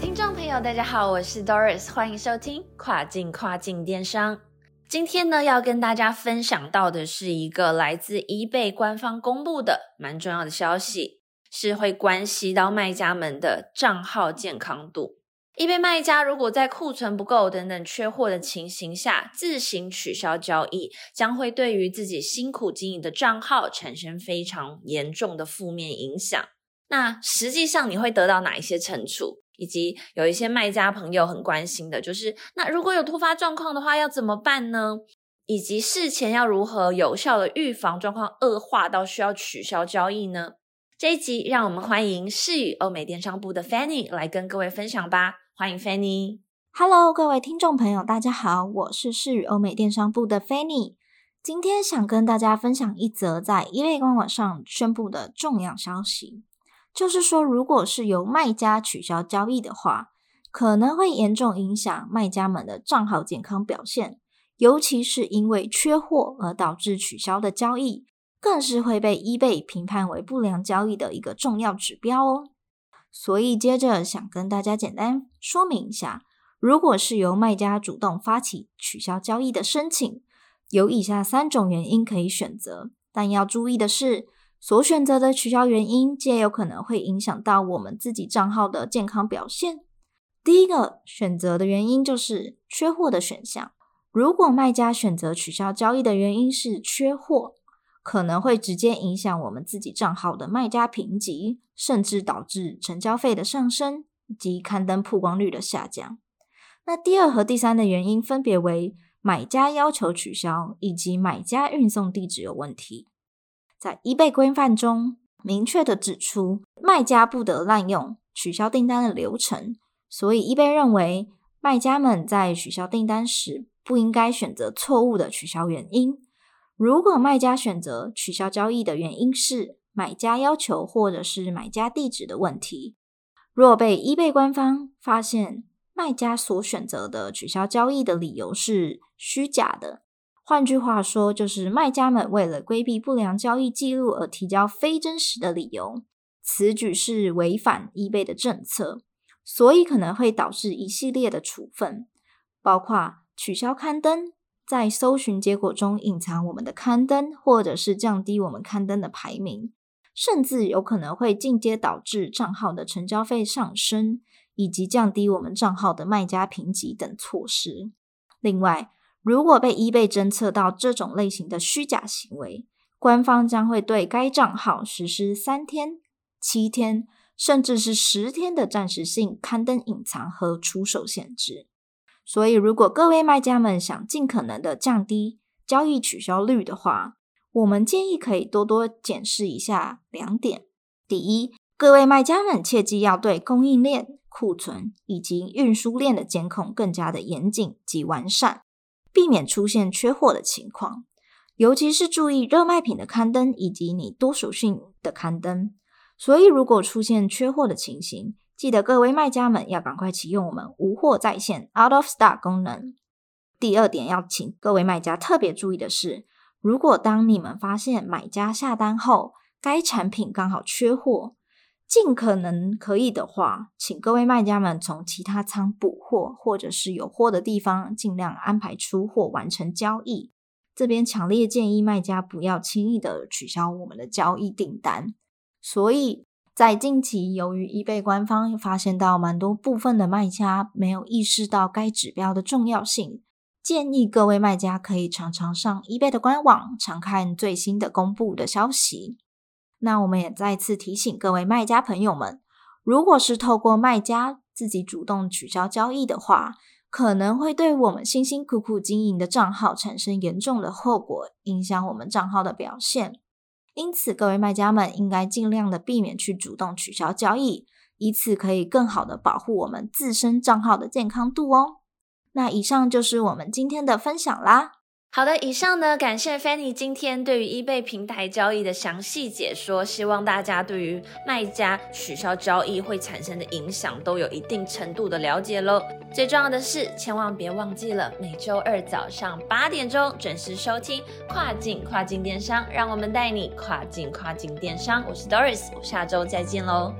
听众朋友，大家好，我是 Doris，欢迎收听跨境跨境电商。今天呢，要跟大家分享到的是一个来自 eBay 官方公布的蛮重要的消息，是会关系到卖家们的账号健康度。eBay 卖家如果在库存不够等等缺货的情形下自行取消交易，将会对于自己辛苦经营的账号产生非常严重的负面影响。那实际上你会得到哪一些惩处？以及有一些卖家朋友很关心的，就是那如果有突发状况的话，要怎么办呢？以及事前要如何有效的预防状况恶化到需要取消交易呢？这一集让我们欢迎世宇欧美电商部的 Fanny 来跟各位分享吧。欢迎 Fanny。Hello，各位听众朋友，大家好，我是世宇欧美电商部的 Fanny。今天想跟大家分享一则在 eBay 官网上宣布的重要消息。就是说，如果是由卖家取消交易的话，可能会严重影响卖家们的账号健康表现，尤其是因为缺货而导致取消的交易，更是会被 eBay 评判为不良交易的一个重要指标哦。所以，接着想跟大家简单说明一下，如果是由卖家主动发起取消交易的申请，有以下三种原因可以选择，但要注意的是。所选择的取消原因，皆有可能会影响到我们自己账号的健康表现。第一个选择的原因就是缺货的选项。如果卖家选择取消交易的原因是缺货，可能会直接影响我们自己账号的卖家评级，甚至导致成交费的上升及刊登曝光率的下降。那第二和第三的原因分别为买家要求取消以及买家运送地址有问题。在 eBay 规范中，明确的指出，卖家不得滥用取消订单的流程，所以 eBay 认为，卖家们在取消订单时，不应该选择错误的取消原因。如果卖家选择取消交易的原因是买家要求或者是买家地址的问题，若被 eBay 官方发现卖家所选择的取消交易的理由是虚假的。换句话说，就是卖家们为了规避不良交易记录而提交非真实的理由，此举是违反 eBay 的政策，所以可能会导致一系列的处分，包括取消刊登、在搜寻结果中隐藏我们的刊登，或者是降低我们刊登的排名，甚至有可能会进阶导致账号的成交费上升，以及降低我们账号的卖家评级等措施。另外，如果被 eBay 侦测到这种类型的虚假行为，官方将会对该账号实施三天、七天，甚至是十天的暂时性刊登隐藏和出售限制。所以，如果各位卖家们想尽可能的降低交易取消率的话，我们建议可以多多检视一下两点：第一，各位卖家们切记要对供应链、库存以及运输链的监控更加的严谨及完善。避免出现缺货的情况，尤其是注意热卖品的刊登以及你多属性的刊登。所以，如果出现缺货的情形，记得各位卖家们要赶快启用我们无货在线 （out of stock） 功能。第二点，要请各位卖家特别注意的是，如果当你们发现买家下单后，该产品刚好缺货，尽可能可以的话，请各位卖家们从其他仓补货，或者是有货的地方尽量安排出货，完成交易。这边强烈建议卖家不要轻易的取消我们的交易订单。所以在近期，由于 eBay 官方发现到蛮多部分的卖家没有意识到该指标的重要性，建议各位卖家可以常常上 eBay 的官网，常看最新的公布的消息。那我们也再次提醒各位卖家朋友们，如果是透过卖家自己主动取消交易的话，可能会对我们辛辛苦苦经营的账号产生严重的后果，影响我们账号的表现。因此，各位卖家们应该尽量的避免去主动取消交易，以此可以更好的保护我们自身账号的健康度哦。那以上就是我们今天的分享啦。好的，以上呢，感谢 Fanny 今天对于 eBay 平台交易的详细解说，希望大家对于卖家取消交易会产生的影响都有一定程度的了解喽。最重要的是，千万别忘记了每周二早上八点钟准时收听跨境跨境电商，让我们带你跨境跨境电商。我是 Doris，我下周再见喽。